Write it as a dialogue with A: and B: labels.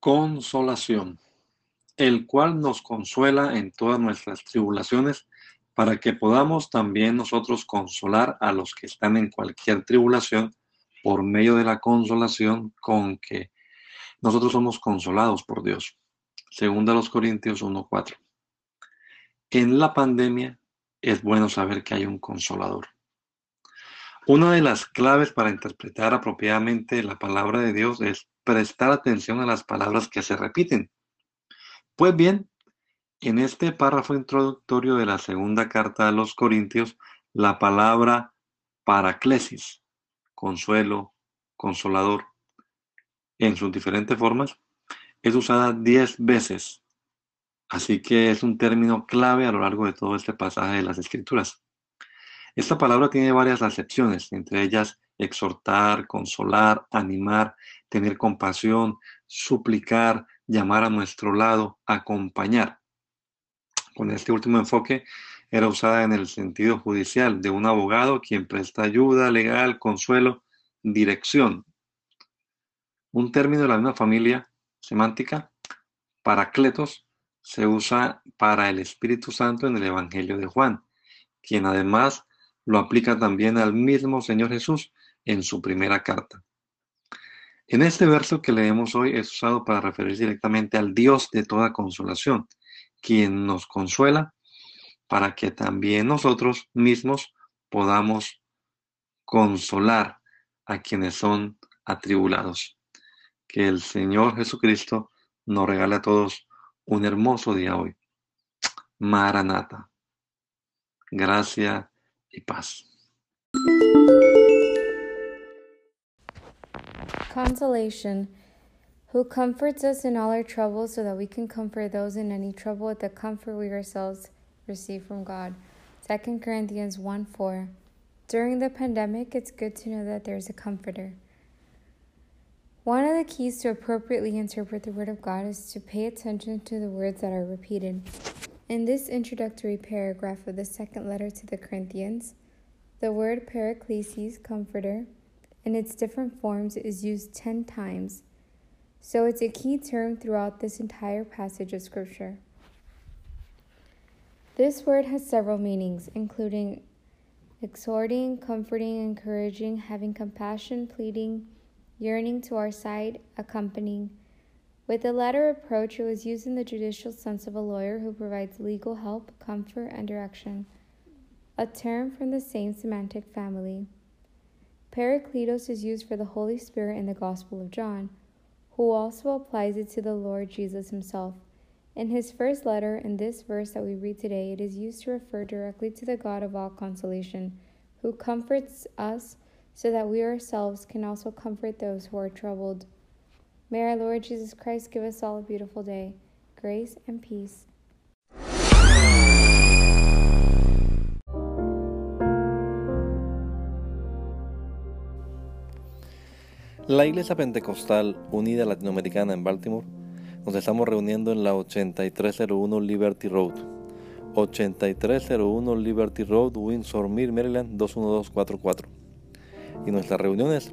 A: Consolación, el cual nos consuela en todas nuestras tribulaciones, para que podamos también nosotros consolar a los que están en cualquier tribulación por medio de la consolación con que nosotros somos consolados por Dios. Segunda los Corintios 1:4. En la pandemia es bueno saber que hay un consolador. Una de las claves para interpretar apropiadamente la palabra de Dios es prestar atención a las palabras que se repiten. Pues bien, en este párrafo introductorio de la segunda carta a los Corintios, la palabra paraclesis, consuelo, consolador, en sus diferentes formas, es usada diez veces. Así que es un término clave a lo largo de todo este pasaje de las Escrituras. Esta palabra tiene varias acepciones, entre ellas exhortar, consolar, animar, tener compasión, suplicar, llamar a nuestro lado, acompañar. Con este último enfoque era usada en el sentido judicial de un abogado quien presta ayuda legal, consuelo, dirección. Un término de la misma familia semántica, paracletos, se usa para el Espíritu Santo en el Evangelio de Juan, quien además lo aplica también al mismo Señor Jesús en su primera carta. En este verso que leemos hoy es usado para referirse directamente al Dios de toda consolación, quien nos consuela para que también nosotros mismos podamos consolar a quienes son atribulados. Que el Señor Jesucristo nos regale a todos un hermoso día hoy. Maranata. Gracia y paz.
B: Consolation, who comforts us in all our troubles so that we can comfort those in any trouble with the comfort we ourselves receive from God. 2 Corinthians 1 4. During the pandemic, it's good to know that there's a comforter. One of the keys to appropriately interpret the Word of God is to pay attention to the words that are repeated. In this introductory paragraph of the second letter to the Corinthians, the word paraklesis, comforter, in its different forms is used 10 times, so it's a key term throughout this entire passage of Scripture. This word has several meanings, including exhorting, comforting, encouraging, having compassion, pleading, yearning to our side, accompanying. With the latter approach, it was used in the judicial sense of a lawyer who provides legal help, comfort, and direction, a term from the same semantic family. Parakletos is used for the Holy Spirit in the Gospel of John, who also applies it to the Lord Jesus himself. In his first letter, in this verse that we read today, it is used to refer directly to the God of all consolation, who comforts us so that we ourselves can also comfort those who are troubled. May our Lord Jesus Christ give us all a beautiful day, grace and peace.
C: La Iglesia Pentecostal Unida Latinoamericana en Baltimore nos estamos reuniendo en la 8301 Liberty Road. 8301 Liberty Road, Windsor Mill, Maryland 21244. Y nuestras reuniones